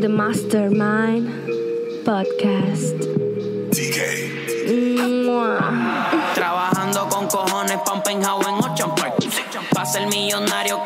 to the Mastermind Podcast. Trabajando con cojones penthouse en Ocean Park. Pa' ser millonario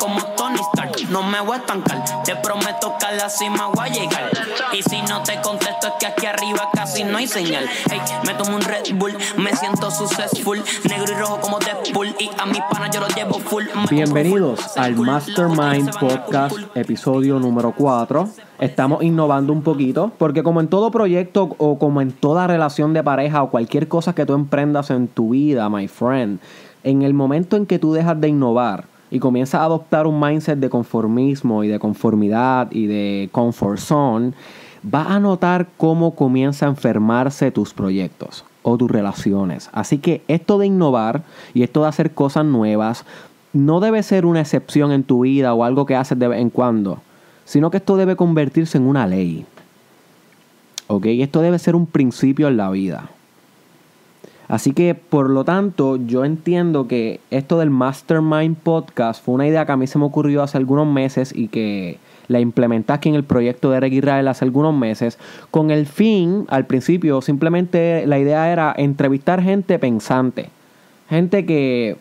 estancar Te prometo que a la cima voy a llegar. Y si no te contesto es que aquí arriba casi no hay señal. Hey, me tomo un Red Bull Me siento successful Negro y rojo como Deadpool. Y a mis panas yo los llevo full. Bienvenidos al Mastermind Podcast, episodio número 4. Estamos innovando un poquito, porque como en todo proyecto o como en toda relación de pareja o cualquier cosa que tú emprendas en tu vida, my friend, en el momento en que tú dejas de innovar y comienzas a adoptar un mindset de conformismo y de conformidad y de comfort zone, vas a notar cómo comienza a enfermarse tus proyectos o tus relaciones. Así que esto de innovar y esto de hacer cosas nuevas no debe ser una excepción en tu vida o algo que haces de vez en cuando, sino que esto debe convertirse en una ley. ¿Ok? Esto debe ser un principio en la vida. Así que, por lo tanto, yo entiendo que esto del Mastermind Podcast fue una idea que a mí se me ocurrió hace algunos meses y que la implementé aquí en el proyecto de Eric Israel hace algunos meses, con el fin, al principio, simplemente la idea era entrevistar gente pensante, gente que,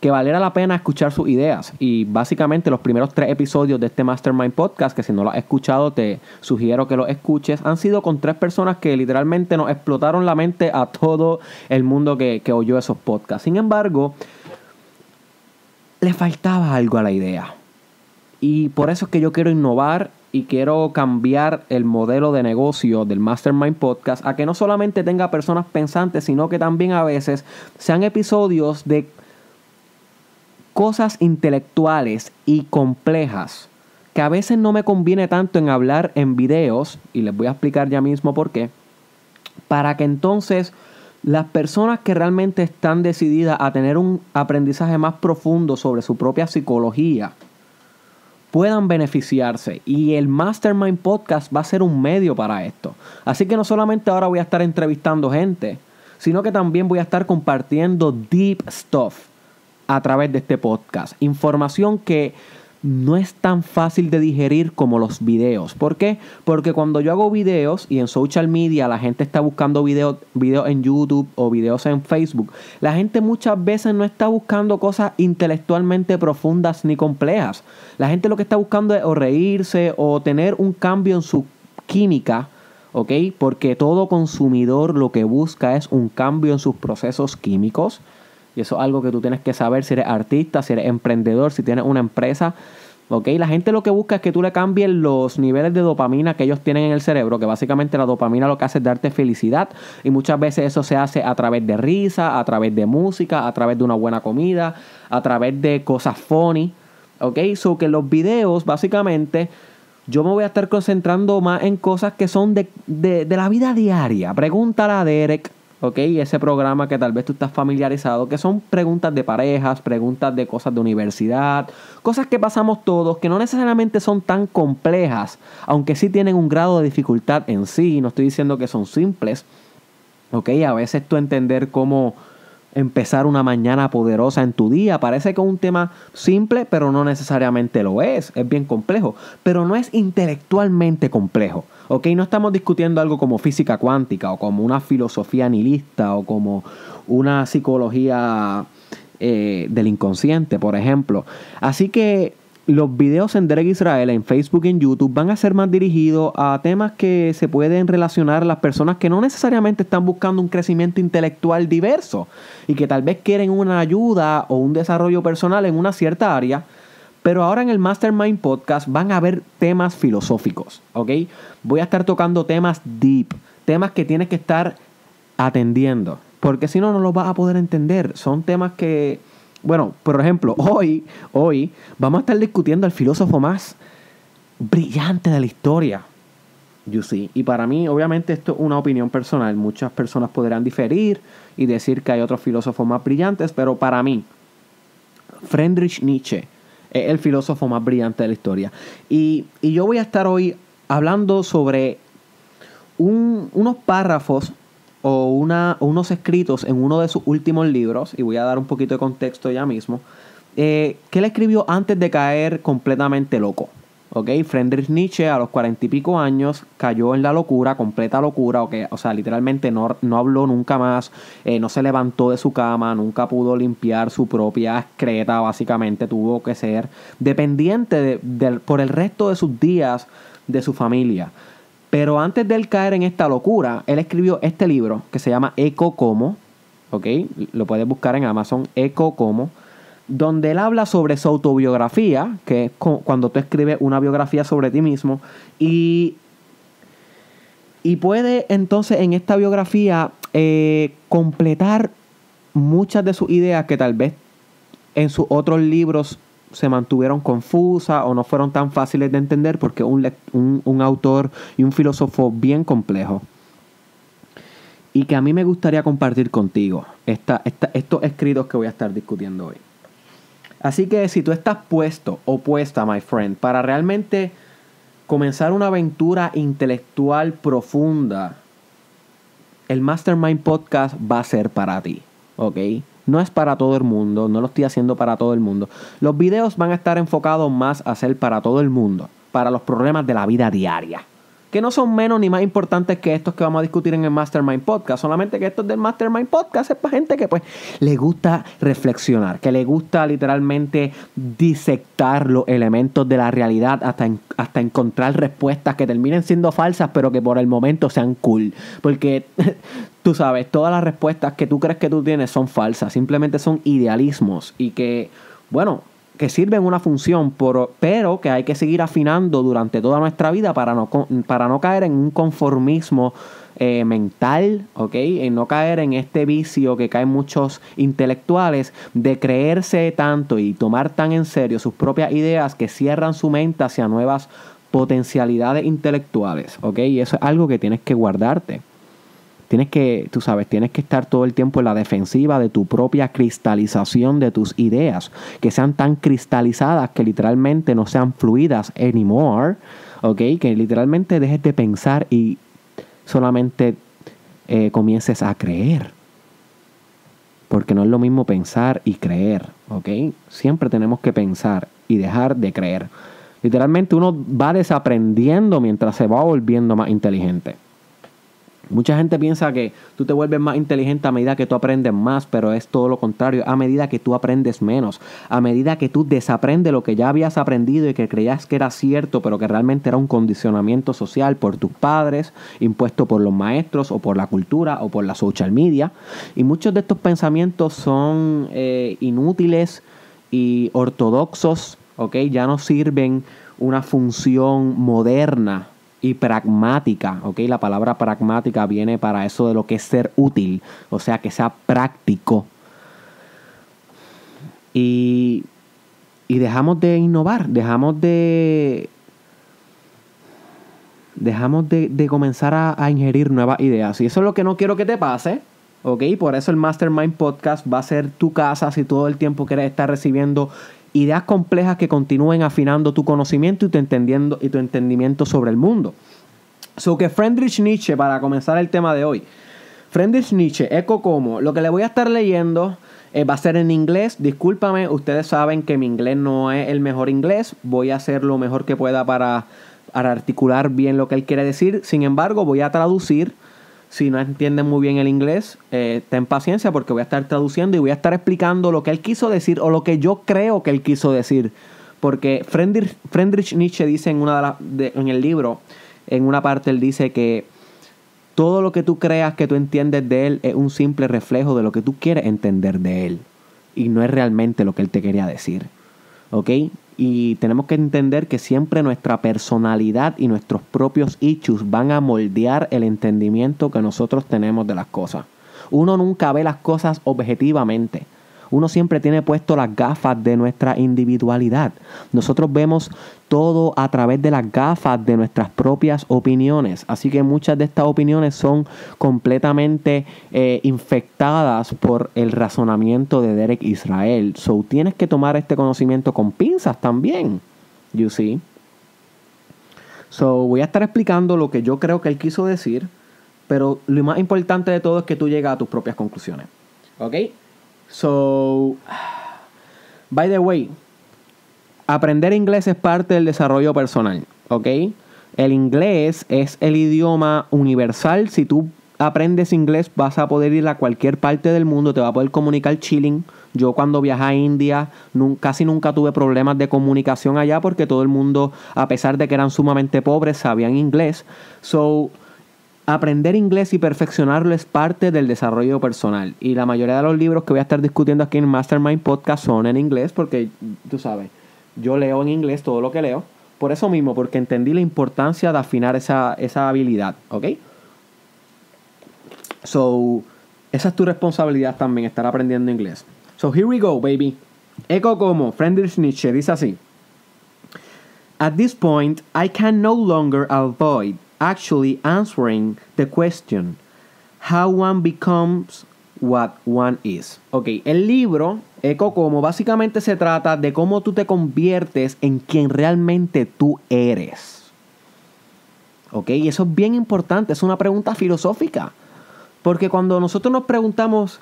que valiera la pena escuchar sus ideas. Y básicamente los primeros tres episodios de este Mastermind Podcast, que si no lo has escuchado, te sugiero que lo escuches, han sido con tres personas que literalmente nos explotaron la mente a todo el mundo que, que oyó esos podcasts. Sin embargo, le faltaba algo a la idea. Y por eso es que yo quiero innovar y quiero cambiar el modelo de negocio del Mastermind Podcast a que no solamente tenga personas pensantes, sino que también a veces sean episodios de cosas intelectuales y complejas que a veces no me conviene tanto en hablar en videos, y les voy a explicar ya mismo por qué, para que entonces las personas que realmente están decididas a tener un aprendizaje más profundo sobre su propia psicología puedan beneficiarse. Y el Mastermind Podcast va a ser un medio para esto. Así que no solamente ahora voy a estar entrevistando gente, sino que también voy a estar compartiendo deep stuff a través de este podcast. Información que no es tan fácil de digerir como los videos. ¿Por qué? Porque cuando yo hago videos y en social media la gente está buscando videos videos en YouTube o videos en Facebook, la gente muchas veces no está buscando cosas intelectualmente profundas ni complejas. La gente lo que está buscando es o reírse o tener un cambio en su química. ¿Ok? Porque todo consumidor lo que busca es un cambio en sus procesos químicos. Y eso es algo que tú tienes que saber si eres artista, si eres emprendedor, si tienes una empresa. ¿Ok? La gente lo que busca es que tú le cambies los niveles de dopamina que ellos tienen en el cerebro, que básicamente la dopamina lo que hace es darte felicidad. Y muchas veces eso se hace a través de risa, a través de música, a través de una buena comida, a través de cosas funny. ¿Ok? So que los videos, básicamente, yo me voy a estar concentrando más en cosas que son de, de, de la vida diaria. Pregúntale a Derek. ¿Ok? Ese programa que tal vez tú estás familiarizado, que son preguntas de parejas, preguntas de cosas de universidad, cosas que pasamos todos, que no necesariamente son tan complejas, aunque sí tienen un grado de dificultad en sí, no estoy diciendo que son simples, ¿ok? A veces tú entender cómo empezar una mañana poderosa en tu día. Parece que es un tema simple, pero no necesariamente lo es. Es bien complejo, pero no es intelectualmente complejo. ¿Ok? No estamos discutiendo algo como física cuántica o como una filosofía nihilista o como una psicología eh, del inconsciente, por ejemplo. Así que los videos en Derek Israel en Facebook y en YouTube van a ser más dirigidos a temas que se pueden relacionar a las personas que no necesariamente están buscando un crecimiento intelectual diverso y que tal vez quieren una ayuda o un desarrollo personal en una cierta área. Pero ahora en el Mastermind Podcast van a haber temas filosóficos, ¿ok? Voy a estar tocando temas deep, temas que tienes que estar atendiendo, porque si no, no los vas a poder entender. Son temas que, bueno, por ejemplo, hoy, hoy vamos a estar discutiendo al filósofo más brillante de la historia. You see. Y para mí, obviamente, esto es una opinión personal. Muchas personas podrán diferir y decir que hay otros filósofos más brillantes, pero para mí, Friedrich Nietzsche es el filósofo más brillante de la historia. Y, y yo voy a estar hoy hablando sobre un- unos párrafos o una, unos escritos en uno de sus últimos libros, y voy a dar un poquito de contexto ya mismo, eh, que él escribió antes de caer completamente loco. ¿Ok? Friedrich Nietzsche a los cuarenta y pico años cayó en la locura, completa locura, okay? o sea, literalmente no, no habló nunca más, eh, no se levantó de su cama, nunca pudo limpiar su propia excreta, básicamente tuvo que ser dependiente por el resto de sus días de su familia. Pero antes de él caer en esta locura, él escribió este libro que se llama Eco Como, ¿ok? Lo puedes buscar en Amazon, Eco Como donde él habla sobre su autobiografía, que es cuando tú escribes una biografía sobre ti mismo, y, y puede entonces en esta biografía eh, completar muchas de sus ideas que tal vez en sus otros libros se mantuvieron confusas o no fueron tan fáciles de entender porque un, un, un autor y un filósofo bien complejo y que a mí me gustaría compartir contigo esta, estos escritos que voy a estar discutiendo hoy. Así que si tú estás puesto o puesta, my friend, para realmente comenzar una aventura intelectual profunda, el Mastermind Podcast va a ser para ti, ¿ok? No es para todo el mundo, no lo estoy haciendo para todo el mundo. Los videos van a estar enfocados más a ser para todo el mundo, para los problemas de la vida diaria que no son menos ni más importantes que estos que vamos a discutir en el Mastermind Podcast. Solamente que estos del Mastermind Podcast es para gente que pues le gusta reflexionar, que le gusta literalmente disectar los elementos de la realidad hasta, hasta encontrar respuestas que terminen siendo falsas, pero que por el momento sean cool. Porque tú sabes, todas las respuestas que tú crees que tú tienes son falsas, simplemente son idealismos y que, bueno, que sirven una función, pero que hay que seguir afinando durante toda nuestra vida para no, para no caer en un conformismo eh, mental, ¿ok? En no caer en este vicio que caen muchos intelectuales de creerse tanto y tomar tan en serio sus propias ideas que cierran su mente hacia nuevas potencialidades intelectuales, ¿ok? Y eso es algo que tienes que guardarte. Tienes que, tú sabes, tienes que estar todo el tiempo en la defensiva de tu propia cristalización de tus ideas, que sean tan cristalizadas que literalmente no sean fluidas anymore, ¿ok? Que literalmente dejes de pensar y solamente eh, comiences a creer. Porque no es lo mismo pensar y creer, ¿ok? Siempre tenemos que pensar y dejar de creer. Literalmente uno va desaprendiendo mientras se va volviendo más inteligente. Mucha gente piensa que tú te vuelves más inteligente a medida que tú aprendes más, pero es todo lo contrario, a medida que tú aprendes menos, a medida que tú desaprendes lo que ya habías aprendido y que creías que era cierto, pero que realmente era un condicionamiento social por tus padres, impuesto por los maestros o por la cultura o por la social media. Y muchos de estos pensamientos son eh, inútiles y ortodoxos, ¿ok? Ya no sirven una función moderna y pragmática, ¿ok? La palabra pragmática viene para eso de lo que es ser útil, o sea, que sea práctico. Y, y dejamos de innovar, dejamos de... Dejamos de, comenzar a, a, ingerir nuevas ideas. Y eso es lo que no quiero que te pase. ¿Ok? Por eso el Mastermind Podcast va a ser tu casa si todo el tiempo quieres estar recibiendo ideas complejas que continúen afinando tu conocimiento y tu, entendiendo, y tu entendimiento sobre el mundo. So que Friedrich Nietzsche, para comenzar el tema de hoy, Friedrich Nietzsche, eco como, lo que le voy a estar leyendo eh, va a ser en inglés. Discúlpame, ustedes saben que mi inglés no es el mejor inglés. Voy a hacer lo mejor que pueda para, para articular bien lo que él quiere decir. Sin embargo, voy a traducir si no entienden muy bien el inglés, eh, ten paciencia porque voy a estar traduciendo y voy a estar explicando lo que él quiso decir o lo que yo creo que él quiso decir. Porque Friedrich, Nietzsche dice en, una de en el libro, en una parte él dice que todo lo que tú creas que tú entiendes de él es un simple reflejo de lo que tú quieres entender de él. Y no es realmente lo que él te quería decir. ¿Ok? Y tenemos que entender que siempre nuestra personalidad y nuestros propios issues van a moldear el entendimiento que nosotros tenemos de las cosas. Uno nunca ve las cosas objetivamente. Uno siempre tiene puesto las gafas de nuestra individualidad. Nosotros vemos todo a través de las gafas de nuestras propias opiniones. Así que muchas de estas opiniones son completamente eh, infectadas por el razonamiento de Derek Israel. So tienes que tomar este conocimiento con pinzas también. You see. So voy a estar explicando lo que yo creo que él quiso decir. Pero lo más importante de todo es que tú llegas a tus propias conclusiones. ¿Ok? So, by the way, aprender inglés es parte del desarrollo personal, ¿ok? El inglés es el idioma universal. Si tú aprendes inglés vas a poder ir a cualquier parte del mundo, te va a poder comunicar chilling. Yo cuando viajé a India casi nunca tuve problemas de comunicación allá porque todo el mundo, a pesar de que eran sumamente pobres, sabían inglés. So, aprender inglés y perfeccionarlo es parte del desarrollo personal. Y la mayoría de los libros que voy a estar discutiendo aquí en Mastermind Podcast son en inglés porque, tú sabes, yo leo en inglés todo lo que leo. Por eso mismo, porque entendí la importancia de afinar esa, esa habilidad, ¿ok? So, esa es tu responsabilidad también, estar aprendiendo inglés. So, here we go, baby. Eco como Friedrich Nietzsche dice así. At this point, I can no longer avoid actually answering the question how one becomes what one is. Ok, el libro Eco como básicamente se trata de cómo tú te conviertes en quien realmente tú eres. Ok, y eso es bien importante, es una pregunta filosófica. Porque cuando nosotros nos preguntamos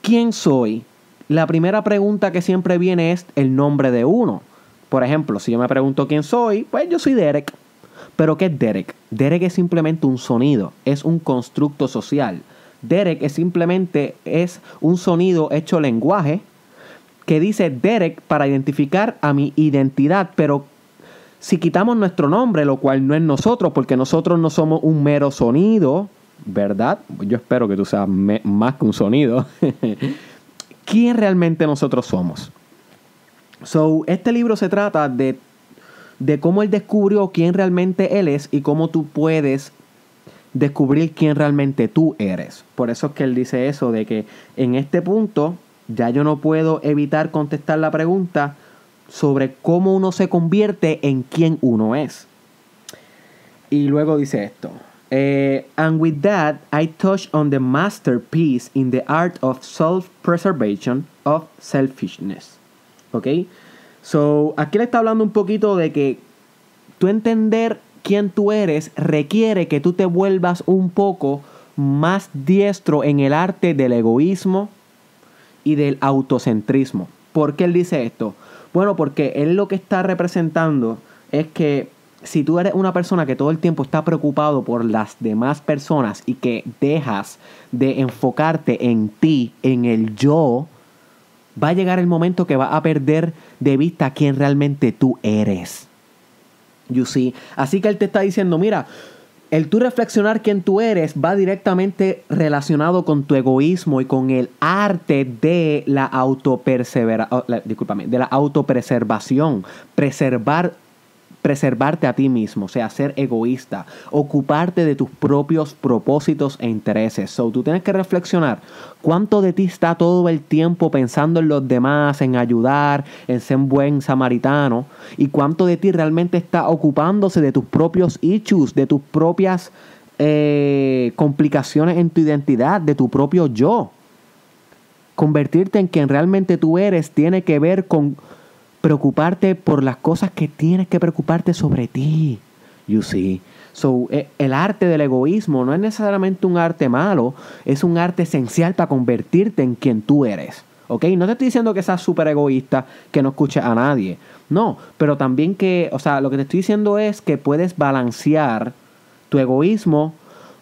quién soy, la primera pregunta que siempre viene es el nombre de uno. Por ejemplo, si yo me pregunto quién soy, pues yo soy Derek. Pero ¿qué es Derek? Derek es simplemente un sonido, es un constructo social. Derek es simplemente es un sonido hecho lenguaje que dice Derek para identificar a mi identidad, pero si quitamos nuestro nombre, lo cual no es nosotros, porque nosotros no somos un mero sonido, ¿verdad? Yo espero que tú seas más que un sonido. ¿Quién realmente nosotros somos? So, este libro se trata de, de cómo él descubrió quién realmente él es y cómo tú puedes descubrir quién realmente tú eres. Por eso es que él dice eso, de que en este punto ya yo no puedo evitar contestar la pregunta sobre cómo uno se convierte en quién uno es. Y luego dice esto. Uh, and with that, I touch on the masterpiece in the art of self-preservation of selfishness. ¿Ok? So, aquí le está hablando un poquito de que tú entender quién tú eres requiere que tú te vuelvas un poco más diestro en el arte del egoísmo y del autocentrismo. ¿Por qué él dice esto? Bueno, porque él lo que está representando es que si tú eres una persona que todo el tiempo está preocupado por las demás personas y que dejas de enfocarte en ti, en el yo, va a llegar el momento que va a perder de vista quién realmente tú eres. You see? Así que él te está diciendo, mira, el tú reflexionar quién tú eres va directamente relacionado con tu egoísmo y con el arte de la autopersevera, oh, de la autopreservación, preservar preservarte a ti mismo, o sea, ser egoísta, ocuparte de tus propios propósitos e intereses. So, tú tienes que reflexionar cuánto de ti está todo el tiempo pensando en los demás, en ayudar, en ser un buen samaritano, y cuánto de ti realmente está ocupándose de tus propios issues, de tus propias eh, complicaciones en tu identidad, de tu propio yo. Convertirte en quien realmente tú eres tiene que ver con preocuparte por las cosas que tienes que preocuparte sobre ti. You see. So, eh, el arte del egoísmo no es necesariamente un arte malo, es un arte esencial para convertirte en quien tú eres. ¿Ok? No te estoy diciendo que seas súper egoísta, que no escuches a nadie. No, pero también que, o sea, lo que te estoy diciendo es que puedes balancear tu egoísmo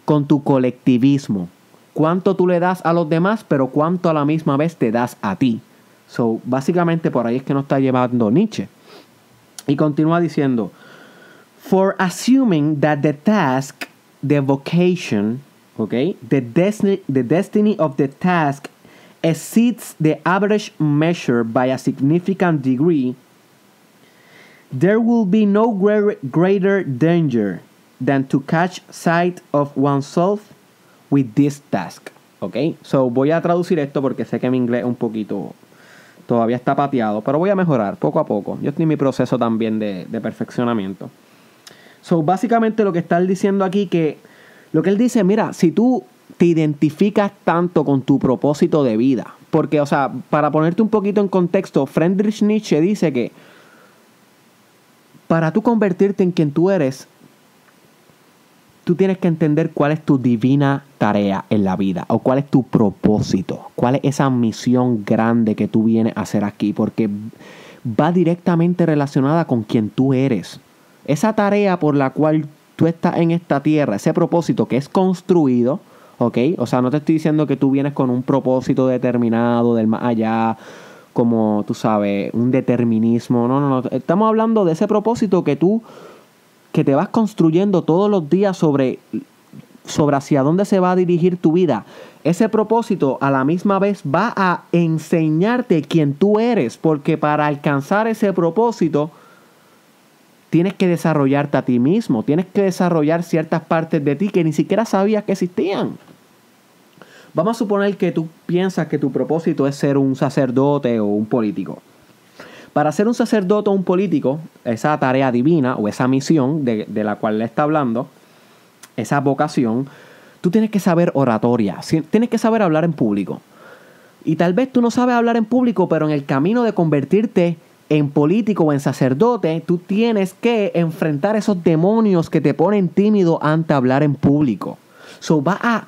con tu colectivismo. Cuánto tú le das a los demás, pero cuánto a la misma vez te das a ti. So, básicamente por ahí es que nos está llevando Nietzsche. Y continúa diciendo, for assuming that the task, the vocation, okay, the destiny, the destiny of the task exceeds the average measure by a significant degree, there will be no greater danger than to catch sight of oneself with this task. Okay, so voy a traducir esto porque sé que mi inglés es un poquito Todavía está pateado, pero voy a mejorar poco a poco. Yo estoy en mi proceso también de, perfeccionamiento. So, básicamente lo que está él diciendo aquí que lo que él dice, mira, si tú te identificas tanto con tu propósito de vida, porque, o sea, para ponerte un poquito en contexto, Friedrich Nietzsche dice que para tú convertirte en quien tú eres, tú tienes que entender cuál es tu divina tarea en la vida o cuál es tu propósito, cuál es esa misión grande que tú vienes a hacer aquí, porque va directamente relacionada con quien tú eres. Esa tarea por la cual tú estás en esta tierra, ese propósito que es construido, ¿ok? O sea, no te estoy diciendo que tú vienes con un propósito determinado del más allá, como tú sabes, un determinismo. No, no, no. Estamos hablando de ese propósito que tú, que te vas construyendo todos los días sobre, sobre hacia dónde se va a dirigir tu vida. Ese propósito a la misma vez va a enseñarte quién tú eres, porque para alcanzar ese propósito, tienes que desarrollarte a ti mismo, tienes que desarrollar ciertas partes de ti que ni siquiera sabías que existían. Vamos a suponer que tú piensas que tu propósito es ser un sacerdote o un político. Para ser un sacerdote o un político, esa tarea divina o esa misión de, la cual le está hablando, esa vocación, tú tienes que saber oratoria, tienes que saber hablar en público. Y tal vez tú no sabes hablar en público, pero en el camino de convertirte en político o en sacerdote, tú tienes que enfrentar esos demonios que te ponen tímido ante hablar en público. So va a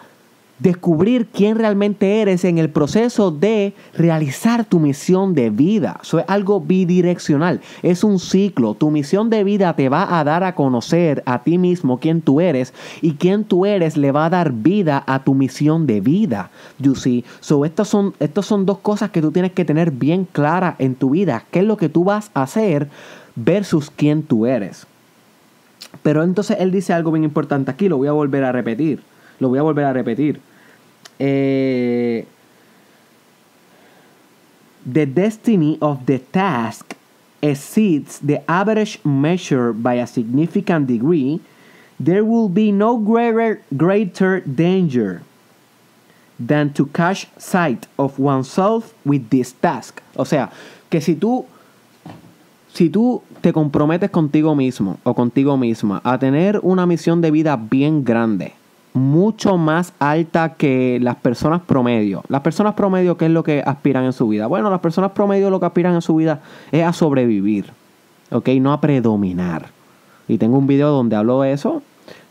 descubrir quién realmente eres en el proceso de realizar tu misión de vida. Eso es algo bidireccional, es un ciclo. Tu misión de vida te va a dar a conocer a ti mismo quién tú eres y quién tú eres le va a dar vida a tu misión de vida. You see? So, estas son, son dos cosas que tú tienes que tener bien claras en tu vida. ¿Qué es lo que tú vas a hacer versus quién tú eres? Pero entonces él dice algo bien importante aquí, lo voy a volver a repetir. Lo voy a volver a repetir. Eh, the destiny of the task exceeds the average measure by a significant degree, there will be no greater, greater danger than to catch sight of oneself with this task. O sea, que si tú, si tú te comprometes contigo mismo o contigo misma a tener una misión de vida bien grande, mucho más alta que las personas promedio. Las personas promedio, ¿qué es lo que aspiran en su vida? Bueno, las personas promedio lo que aspiran en su vida es a sobrevivir, ¿ok? No a predominar. Y tengo un video donde hablo de eso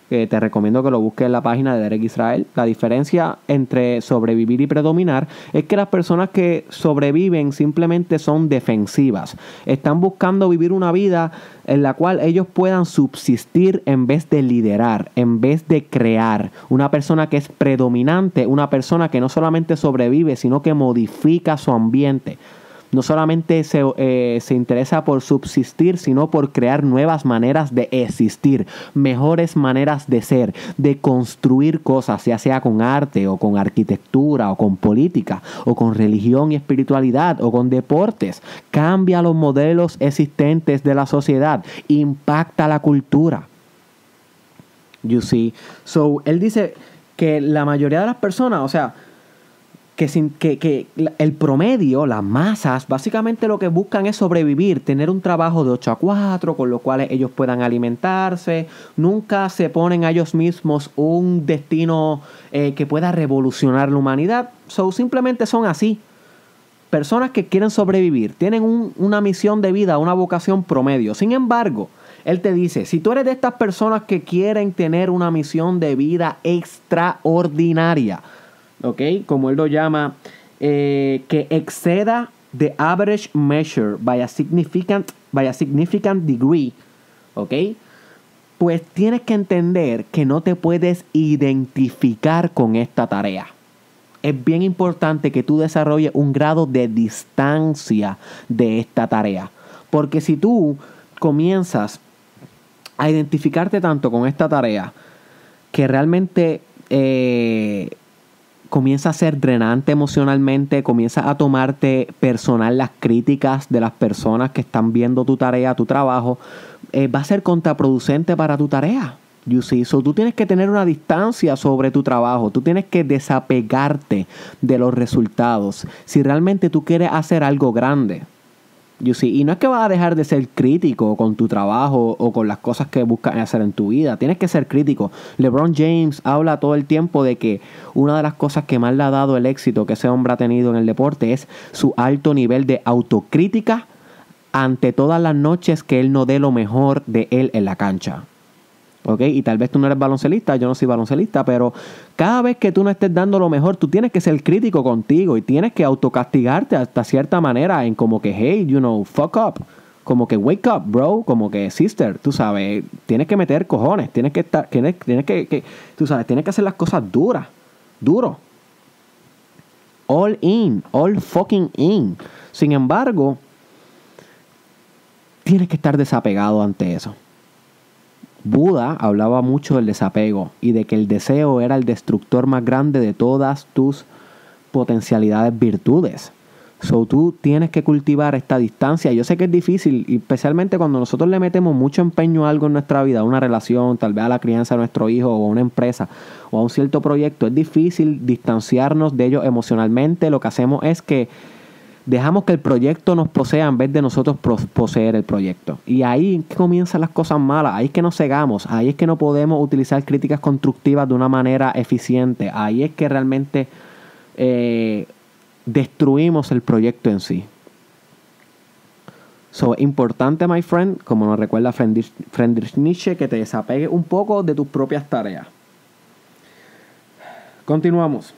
te recomiendo que lo busques en la página de Derek Israel. La diferencia entre sobrevivir y predominar es que las personas que sobreviven simplemente son defensivas. Están buscando vivir una vida en la cual ellos puedan subsistir en vez de liderar, en vez de crear. Una persona que es predominante, una persona que no solamente sobrevive, sino que modifica su ambiente no solamente eh, se, interesa por subsistir, sino por crear nuevas maneras de existir, mejores maneras de ser, de construir cosas, ya sea con arte o con arquitectura o con política o con religión y espiritualidad o con deportes. Cambia los modelos existentes de la sociedad, impacta la cultura. You see? So, él dice que la mayoría de las personas, o sea, que, sin, que, que, el promedio, las masas, básicamente lo que buscan es sobrevivir, tener un trabajo de 8 a 4, con lo cual ellos puedan alimentarse, nunca se ponen a ellos mismos un destino eh, que pueda revolucionar la humanidad, so, simplemente son así. Personas que quieren sobrevivir, tienen una misión de vida, una vocación promedio. Sin embargo, él te dice, si tú eres de estas personas que quieren tener una misión de vida extraordinaria, ¿ok? Como él lo llama, eh, que exceda the average measure by a significant, by a significant degree, ¿ok? Pues tienes que entender que no te puedes identificar con esta tarea. Es bien importante que tú desarrolles un grado de distancia de esta tarea. Porque si tú comienzas a identificarte tanto con esta tarea que realmente eh, comienza a ser drenante emocionalmente, comienza a tomarte personal las críticas de las personas que están viendo tu tarea, tu trabajo, eh, va a ser contraproducente para tu tarea. You? So, tú tienes que tener una distancia sobre tu trabajo, tú tienes que desapegarte de los resultados si realmente tú quieres hacer algo grande. Y no es que vas a dejar de ser crítico con tu trabajo o con las cosas que buscas hacer en tu vida. Tienes que ser crítico. LeBron James habla todo el tiempo de que una de las cosas que más le ha dado el éxito que ese hombre ha tenido en el deporte es su alto nivel de autocrítica ante todas las noches que él no dé lo mejor de él en la cancha. ¿Ok? Y tal vez tú no eres baloncelista, yo no soy baloncelista, pero cada vez que tú no estés dando lo mejor, tú tienes que ser crítico contigo y tienes que autocastigarte hasta cierta manera en como que, hey, you know, fuck up. Como que wake up, bro. Como que sister, tú sabes, tienes que meter cojones, tienes que estar, tienes, tienes que, que, tú sabes, tienes que hacer las cosas duras, duro. All in, all fucking in. Sin embargo, tienes que estar desapegado ante eso. Buda hablaba mucho del desapego y de que el deseo era el destructor más grande de todas tus potencialidades virtudes. So tú tienes que cultivar esta distancia. Yo sé que es difícil, especialmente cuando nosotros le metemos mucho empeño a algo en nuestra vida, a una relación, tal vez a la crianza de nuestro hijo o a una empresa o a un cierto proyecto. Es difícil distanciarnos de ello emocionalmente. Lo que hacemos es que dejamos que el proyecto nos posea en vez de nosotros poseer el proyecto. Y ahí comienzan las cosas malas, ahí es que nos cegamos, ahí es que no podemos utilizar críticas constructivas de una manera eficiente, ahí es que realmente eh, destruimos el proyecto en sí. So, importante, my friend, como nos recuerda Friedrich Nietzsche, que te desapegue un poco de tus propias tareas. Continuamos.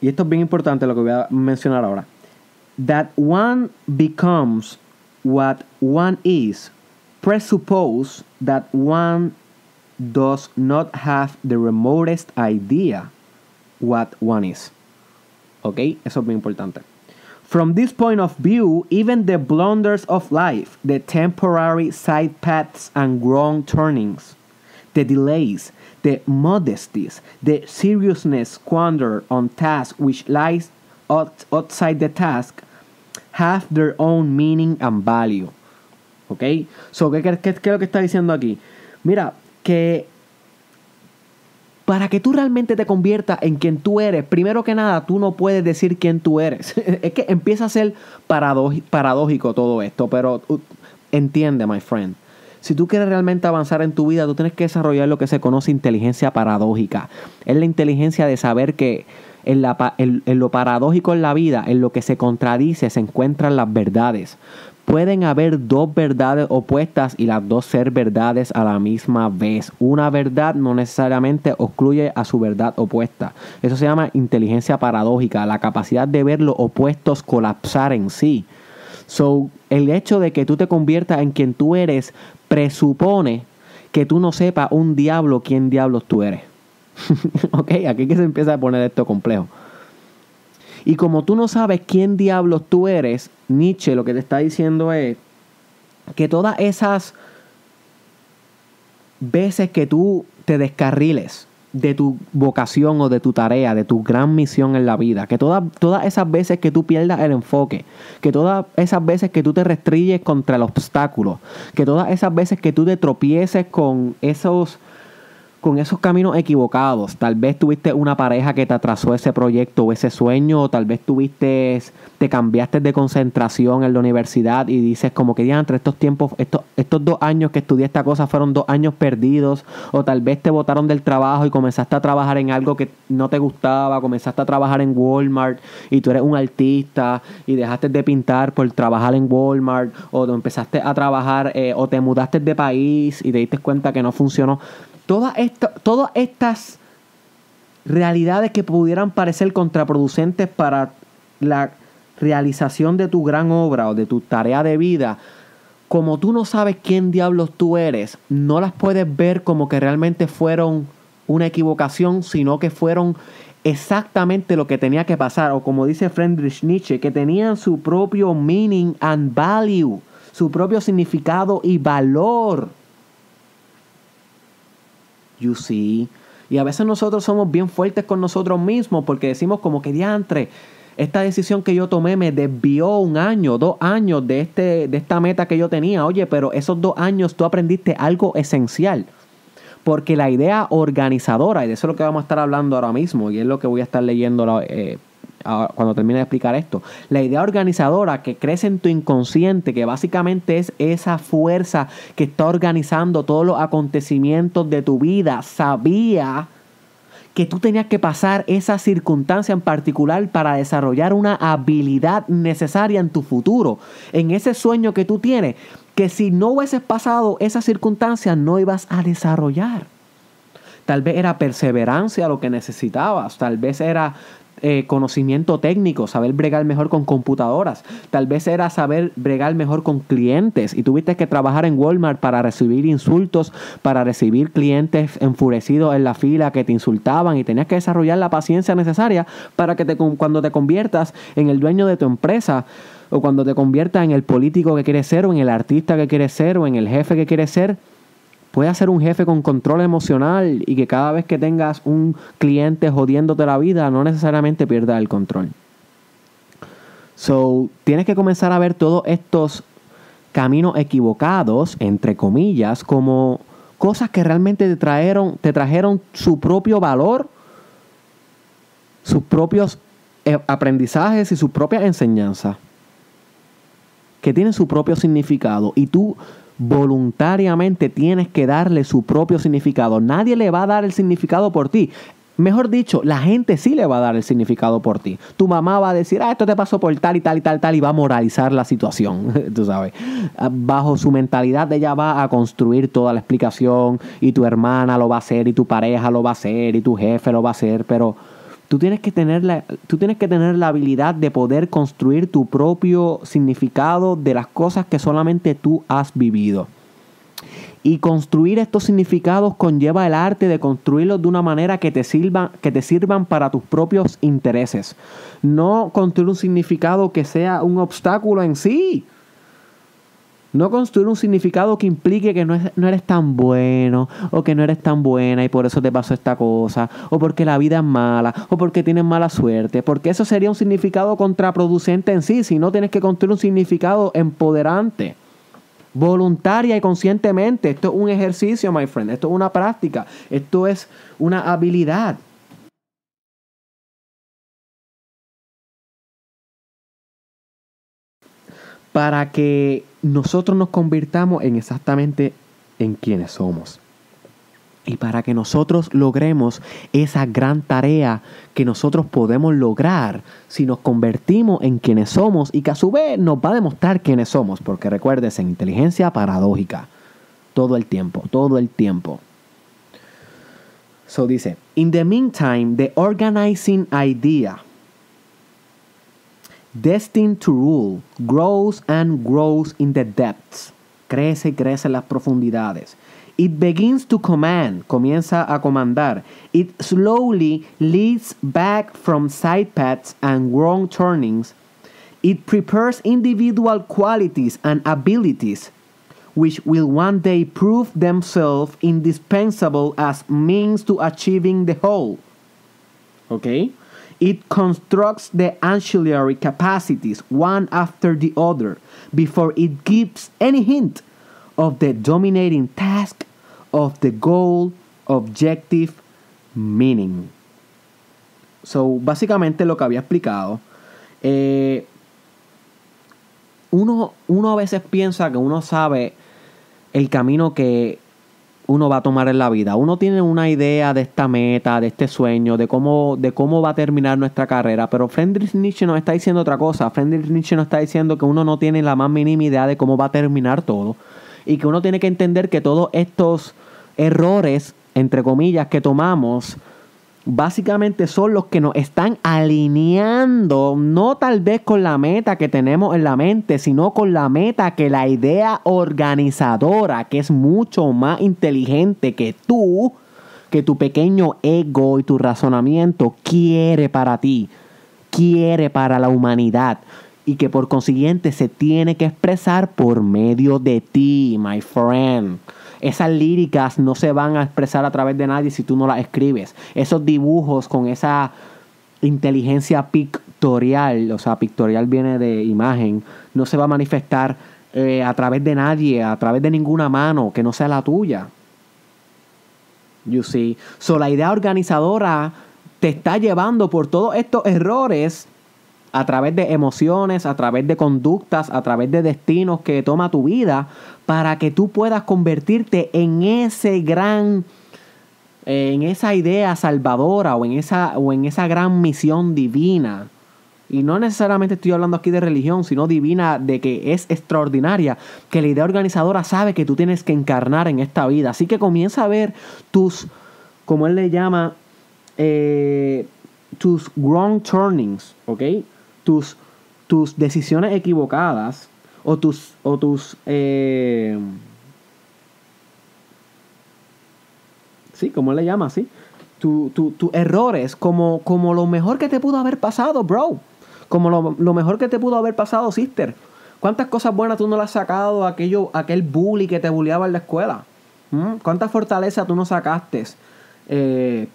Y esto es bien importante lo que voy a mencionar ahora, that one becomes what one is presuppose that one does not have the remotest idea what one is. ¿Ok? Eso es bien importante. From this point of view, even the blunders of life, the temporary side paths and wrong turnings, the delays, the modesties, the seriousness squandered on task which lies outside the task, have their own meaning and value. ¿Ok? So, ¿qué, qué, qué es lo que está diciendo aquí? Mira, que para que tú realmente te conviertas en quien tú eres, primero que nada, tú no puedes decir quién tú eres. es que empieza a ser paradójico todo esto, pero uh, entiende, my friend. Si tú quieres realmente avanzar en tu vida, tú tienes que desarrollar lo que se conoce inteligencia paradójica. Es la inteligencia de saber que en, en, lo paradójico en la vida, en lo que se contradice, se encuentran las verdades. Pueden haber dos verdades opuestas y las dos ser verdades a la misma vez. Una verdad no necesariamente excluye a su verdad opuesta. Eso se llama inteligencia paradójica, la capacidad de ver los opuestos colapsar en sí. So, el hecho de que tú te conviertas en quien tú eres presupone que tú no sepas un diablo quién diablos tú eres. ok, aquí que se empieza a poner esto complejo. Y como tú no sabes quién diablos tú eres, Nietzsche lo que te está diciendo es que todas esas veces que tú te descarriles, de tu vocación o de tu tarea, de tu gran misión en la vida. Que todas, todas esas veces que tú pierdas el enfoque, que todas esas veces que tú te restringes contra el obstáculo, que todas esas veces que tú te tropieces con esos con esos caminos equivocados. Tal vez tuviste una pareja que te atrasó ese proyecto o ese sueño, o tal vez tuviste, te cambiaste de concentración en la universidad y dices como que ya entre estos tiempos, estos, estos dos años que estudié esta cosa fueron dos años perdidos, o tal vez te botaron del trabajo y comenzaste a trabajar en algo que no te gustaba, comenzaste a trabajar en Walmart y tú eres un artista y dejaste de pintar por trabajar en Walmart, o empezaste a trabajar eh, o te mudaste de país y te diste cuenta que no funcionó Todas, estas realidades que pudieran parecer contraproducentes para la realización de tu gran obra o de tu tarea de vida, como tú no sabes quién diablos tú eres, no las puedes ver como que realmente fueron una equivocación, sino que fueron exactamente lo que tenía que pasar, o como dice Friedrich Nietzsche, que tenían su propio meaning and value, su propio significado y valor. You see. Y a veces nosotros somos bien fuertes con nosotros mismos porque decimos como que diantre, esta decisión que yo tomé me desvió un año, dos años de, este, de esta meta que yo tenía. Oye, pero esos dos años tú aprendiste algo esencial. Porque la idea organizadora, y de eso es lo que vamos a estar hablando ahora mismo, y es lo que voy a estar leyendo eh, cuando termine de explicar esto. La idea organizadora que crece en tu inconsciente, que básicamente es esa fuerza que está organizando todos los acontecimientos de tu vida, sabía que tú tenías que pasar esa circunstancia en particular para desarrollar una habilidad necesaria en tu futuro, en ese sueño que tú tienes que si no hubieses pasado esas circunstancias no ibas a desarrollar. Tal vez era perseverancia lo que necesitabas, tal vez era eh, conocimiento técnico, saber bregar mejor con computadoras, tal vez era saber bregar mejor con clientes y tuviste que trabajar en Walmart para recibir insultos, para recibir clientes enfurecidos en la fila que te insultaban y tenías que desarrollar la paciencia necesaria para que te, cuando te conviertas en el dueño de tu empresa o cuando te conviertas en el político que quieres ser o en el artista que quieres ser o en el jefe que quieres ser, Puedes ser un jefe con control emocional y que cada vez que tengas un cliente jodiéndote la vida, no necesariamente pierdas el control. So, tienes que comenzar a ver todos estos caminos equivocados, entre comillas, como cosas que realmente te trajeron, te trajeron su propio valor, sus propios eh, aprendizajes y sus propias enseñanzas, que tienen su propio significado. Y tú voluntariamente tienes que darle su propio significado. Nadie le va a dar el significado por ti. Mejor dicho, la gente sí le va a dar el significado por ti. Tu mamá va a decir, ah, esto te pasó por tal y tal y tal, tal, y va a moralizar la situación, tú sabes. Bajo su mentalidad ella va a construir toda la explicación y tu hermana lo va a hacer y tu pareja lo va a hacer y tu jefe lo va a hacer, pero Tú tienes, que tener la, tú tienes que tener la habilidad de poder construir tu propio significado de las cosas que solamente tú has vivido. Y construir estos significados conlleva el arte de construirlos de una manera que te, sirvan, que te sirvan para tus propios intereses. No construir un significado que sea un obstáculo en sí. No construir un significado que implique que no, eres tan bueno o que no eres tan buena y por eso te pasó esta cosa o porque la vida es mala o porque tienes mala suerte. Porque eso sería un significado contraproducente en sí, si no tienes que construir un significado empoderante. Voluntaria y conscientemente. Esto es un ejercicio, my friend. Esto es una práctica. Esto es una habilidad. Para que nosotros nos convirtamos en exactamente en quienes somos. Y para que nosotros logremos esa gran tarea que nosotros podemos lograr si nos convertimos en quienes somos y que a su vez nos va a demostrar quiénes somos, porque recuerdes, en inteligencia paradójica, todo el tiempo, todo el tiempo. So dice, in the meantime, the organizing idea destined to rule, grows and grows in the depths. Crece y crece en las profundidades. It begins to command, comienza a comandar. It slowly leads back from side paths and wrong turnings. It prepares individual qualities and abilities which will one day prove themselves indispensable as means to achieving the whole. Okay? It constructs the ancillary capacities one after the other before it gives any hint of the dominating task of the goal, objective, meaning. So, básicamente lo que había explicado. Eh, uno, uno a veces piensa que uno sabe el camino que uno va a tomar en la vida. Uno tiene una idea de esta meta, de este sueño, de cómo, de cómo va a terminar nuestra carrera, pero Friedrich Nietzsche nos está diciendo otra cosa. Friedrich Nietzsche nos está diciendo que uno no tiene la más mínima idea de cómo va a terminar todo y que uno tiene que entender que todos estos errores, entre comillas, que tomamos, básicamente son los que nos están alineando, no tal vez con la meta que tenemos en la mente, sino con la meta que la idea organizadora, que es mucho más inteligente que tú, que tu pequeño ego y tu razonamiento quiere para ti, quiere para la humanidad y que por consiguiente se tiene que expresar por medio de ti, my friend. Esas líricas no se van a expresar a través de nadie si tú no las escribes. Esos dibujos con esa inteligencia pictorial, o sea, pictorial viene de imagen, no se va a manifestar eh, a través de nadie, a través de ninguna mano que no sea la tuya. You see. So, la idea organizadora te está llevando por todos estos errores a través de emociones, a través de conductas, a través de destinos que toma tu vida, para que tú puedas convertirte en ese gran, en esa idea salvadora o en esa, o en esa gran misión divina y no necesariamente estoy hablando aquí de religión, sino divina, de que es extraordinaria, que la idea organizadora sabe que tú tienes que encarnar en esta vida. Así que comienza a ver tus, como él le llama, eh, tus wrong turnings, ¿ok? Tus, tus decisiones equivocadas o tus, o tus, eh, sí, como él le llama, sí, tus tu, errores como, como lo mejor que te pudo haber pasado, bro. Como lo, mejor que te pudo haber pasado, sister. ¿Cuántas cosas buenas tú no le has sacado aquello, aquel bully que te bulliaba en la escuela? ¿Mm? ¿Cuánta fortaleza tú no sacaste eh,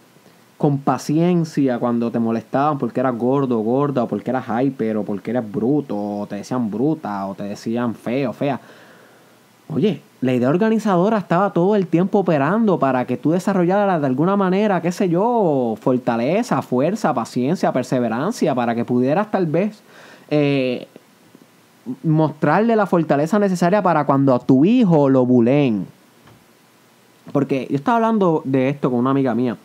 con paciencia cuando te molestaban porque eras gordo, gorda, o porque eras hyper, o porque eras bruto, o te decían bruta, o te decían feo, fea? Oye, la idea organizadora estaba todo el tiempo operando para que tú desarrollaras de alguna manera, qué sé yo, fortaleza, fuerza, paciencia, perseverancia, para que pudieras tal vez eh, mostrarle la fortaleza necesaria para cuando a tu hijo lo buleen. Porque yo estaba hablando de esto con una amiga mía,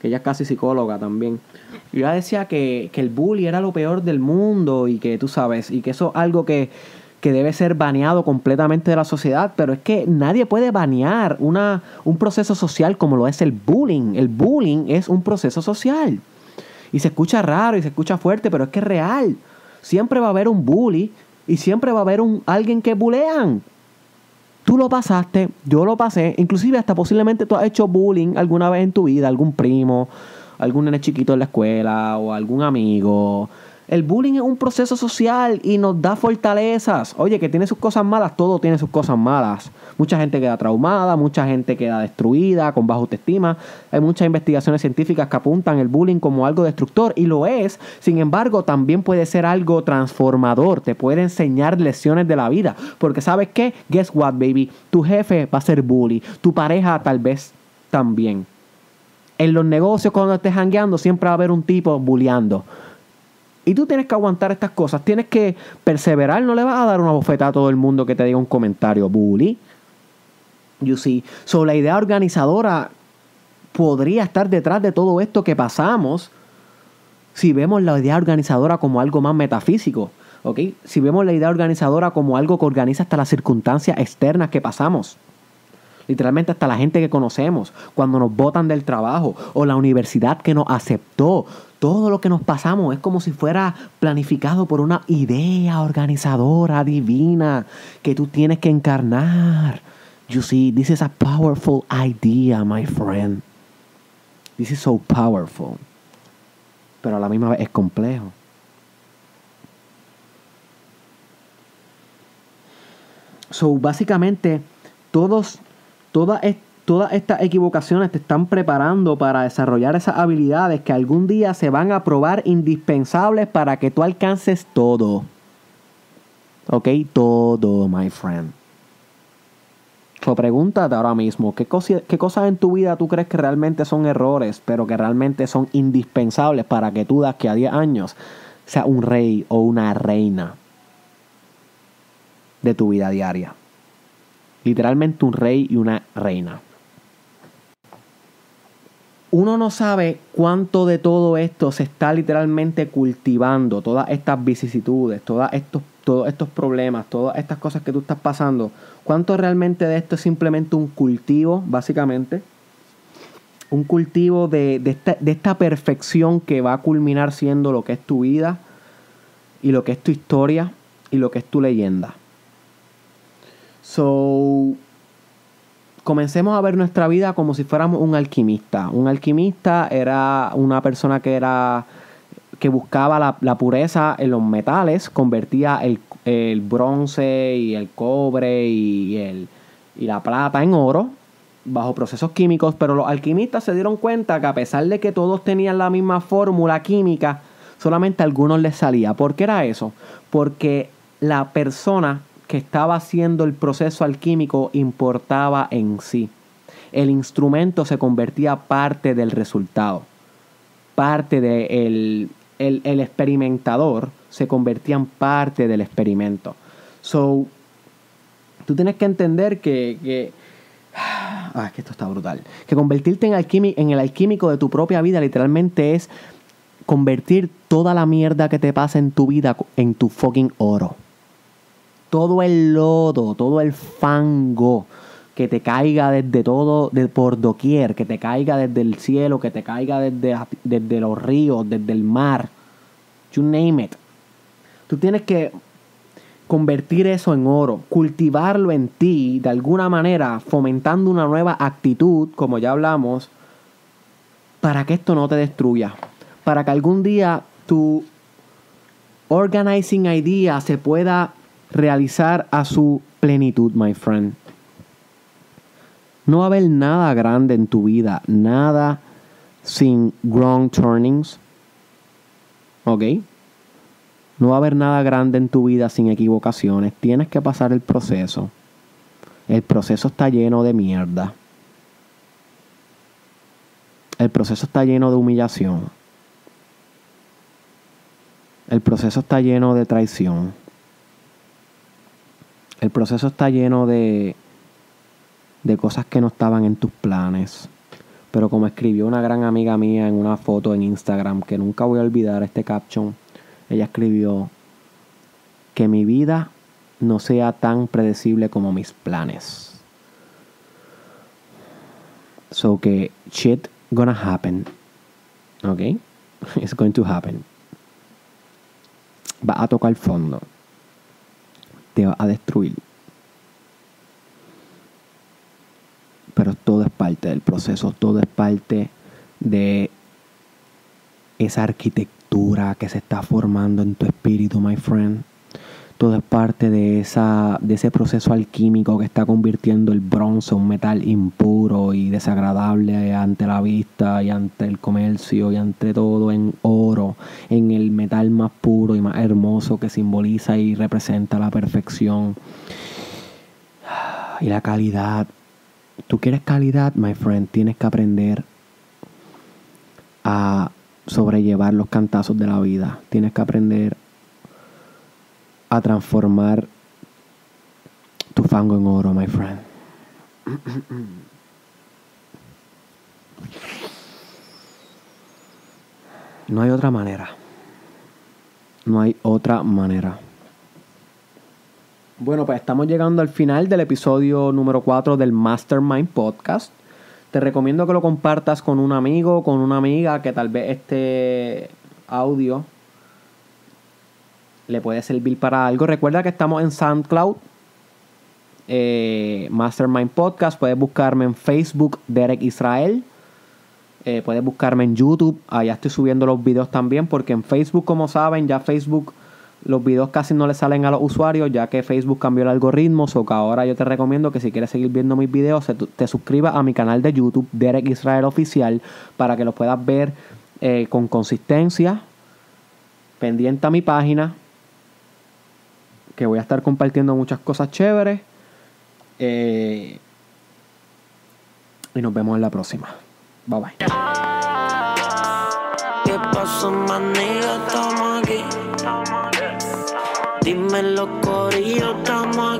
que ella es casi psicóloga también. Y ella decía que, que el bully era lo peor del mundo y que tú sabes, y que eso es algo que que debe ser baneado completamente de la sociedad, pero es que nadie puede banear una, un proceso social como lo es el bullying. El bullying es un proceso social. Y se escucha raro y se escucha fuerte, pero es que es real. Siempre va a haber un bully y siempre va a haber un, alguien que bulean. Tú lo pasaste, yo lo pasé, inclusive hasta posiblemente tú has hecho bullying alguna vez en tu vida, algún primo, algún nene chiquito en la escuela o algún amigo el bullying es un proceso social y nos da fortalezas. Oye, que tiene sus cosas malas, todo tiene sus cosas malas. Mucha gente queda traumada, mucha gente queda destruida, con baja autoestima. Hay muchas investigaciones científicas que apuntan el bullying como algo destructor y lo es. Sin embargo, también puede ser algo transformador. Te puede enseñar lecciones de la vida. Porque sabes qué? Guess what, baby? Tu jefe va a ser bully. Tu pareja tal vez también. En los negocios cuando estés hangueando siempre va a haber un tipo bulleando. Y tú tienes que aguantar estas cosas, tienes que perseverar, no le vas a dar una bofeta a todo el mundo que te diga un comentario bully. You see, so la idea organizadora podría estar detrás de todo esto que pasamos si vemos la idea organizadora como algo más metafísico, ¿ok? Si vemos la idea organizadora como algo que organiza hasta las circunstancias externas que pasamos literalmente hasta la gente que conocemos, cuando nos botan del trabajo o la universidad que nos aceptó. Todo lo que nos pasamos es como si fuera planificado por una idea organizadora divina que tú tienes que encarnar. You see, this is a powerful idea, my friend. This is so powerful. Pero a la misma vez es complejo. So, básicamente, todos todas, estas equivocaciones te están preparando para desarrollar esas habilidades que algún día se van a probar indispensables para que tú alcances todo. ¿Ok? Todo, my friend. So, pregúntate ahora mismo, ¿qué, ¿qué cosas en tu vida tú crees que realmente son errores, pero que realmente son indispensables para que tú das que a 10 años sea un rey o una reina de tu vida diaria? Literalmente un rey y una reina. Uno no sabe cuánto de todo esto se está literalmente cultivando, todas estas vicisitudes, todos estos, todos estos problemas, todas estas cosas que tú estás pasando. ¿Cuánto realmente de esto es simplemente un cultivo, básicamente? Un cultivo de, esta, de esta perfección que va a culminar siendo lo que es tu vida y lo que es tu historia y lo que es tu leyenda. So, comencemos a ver nuestra vida como si fuéramos un alquimista. Un alquimista era una persona que era que buscaba la, pureza en los metales, convertía el, bronce y el cobre y, el, y la plata en oro bajo procesos químicos, pero los alquimistas se dieron cuenta que a pesar de que todos tenían la misma fórmula química, solamente a algunos les salía. ¿Por qué era eso? Porque la persona que estaba haciendo el proceso alquímico importaba en sí. El instrumento se convertía parte del resultado. Parte del de el, experimentador se convertía en parte del experimento. So, tú tienes que entender que, que Ah, que esto está brutal. Que convertirte en, en el alquímico de tu propia vida literalmente es convertir toda la mierda que te pasa en tu vida en tu fucking oro. Todo el lodo, todo el fango que te caiga desde todo, de por doquier, que te caiga desde el cielo, que te caiga desde, desde los ríos, desde el mar. You name it. Tú tienes que convertir eso en oro, cultivarlo en ti de alguna manera, fomentando una nueva actitud, como ya hablamos, para que esto no te destruya. Para que algún día tu organizing idea se pueda realizar a su plenitud, my friend. No va a haber nada grande en tu vida, nada sin wrong turnings. ¿Ok? No va a haber nada grande en tu vida sin equivocaciones. Tienes que pasar el proceso. El proceso está lleno de mierda. El proceso está lleno de humillación. El proceso está lleno de traición. El proceso está lleno de, de cosas que no estaban en tus planes. Pero como escribió una gran amiga mía en una foto en Instagram, que nunca voy a olvidar este caption, ella escribió que mi vida no sea tan predecible como mis planes. So que shit gonna happen. ¿Ok? It's going to happen. Va a tocar fondo. Va a destruir. Pero todo es parte del proceso. Todo es parte de esa arquitectura que se está formando en tu espíritu, my friend. Todo es parte de, esa, de ese proceso alquímico que está convirtiendo el bronce, un metal impuro y desagradable ante la vista y ante el comercio y ante todo, en oro, en el metal más puro y más hermoso que simboliza y representa la perfección y la calidad. Tú quieres calidad, my friend, tienes que aprender a sobrellevar los cantazos de la vida. Tienes que aprender a transformar tu fango en oro, my friend. No hay otra manera. No hay otra manera. Bueno, pues estamos llegando al final del episodio número 4 del Mastermind Podcast. Te recomiendo que lo compartas con un amigo, con una amiga, que tal vez este audio le puede servir para algo. Recuerda que estamos en SoundCloud, eh, Mastermind Podcast. Puedes buscarme en Facebook, Derek Israel. Eh, puedes buscarme en YouTube. Allá estoy subiendo los videos también, porque en Facebook, como saben, ya Facebook los videos casi no le salen a los usuarios ya que Facebook cambió el algoritmo. O que ahora yo te recomiendo que si quieres seguir viendo mis videos, te suscribas a mi canal de YouTube, Derek Israel Oficial, para que los puedas ver eh, con consistencia. Pendiente a mi página, que voy a estar compartiendo muchas cosas chéveres. Eh, y nos vemos en la próxima. Bye bye. ¿Qué pasó, Dime los corillos, estamos aquí. Estamos, estamos aquí.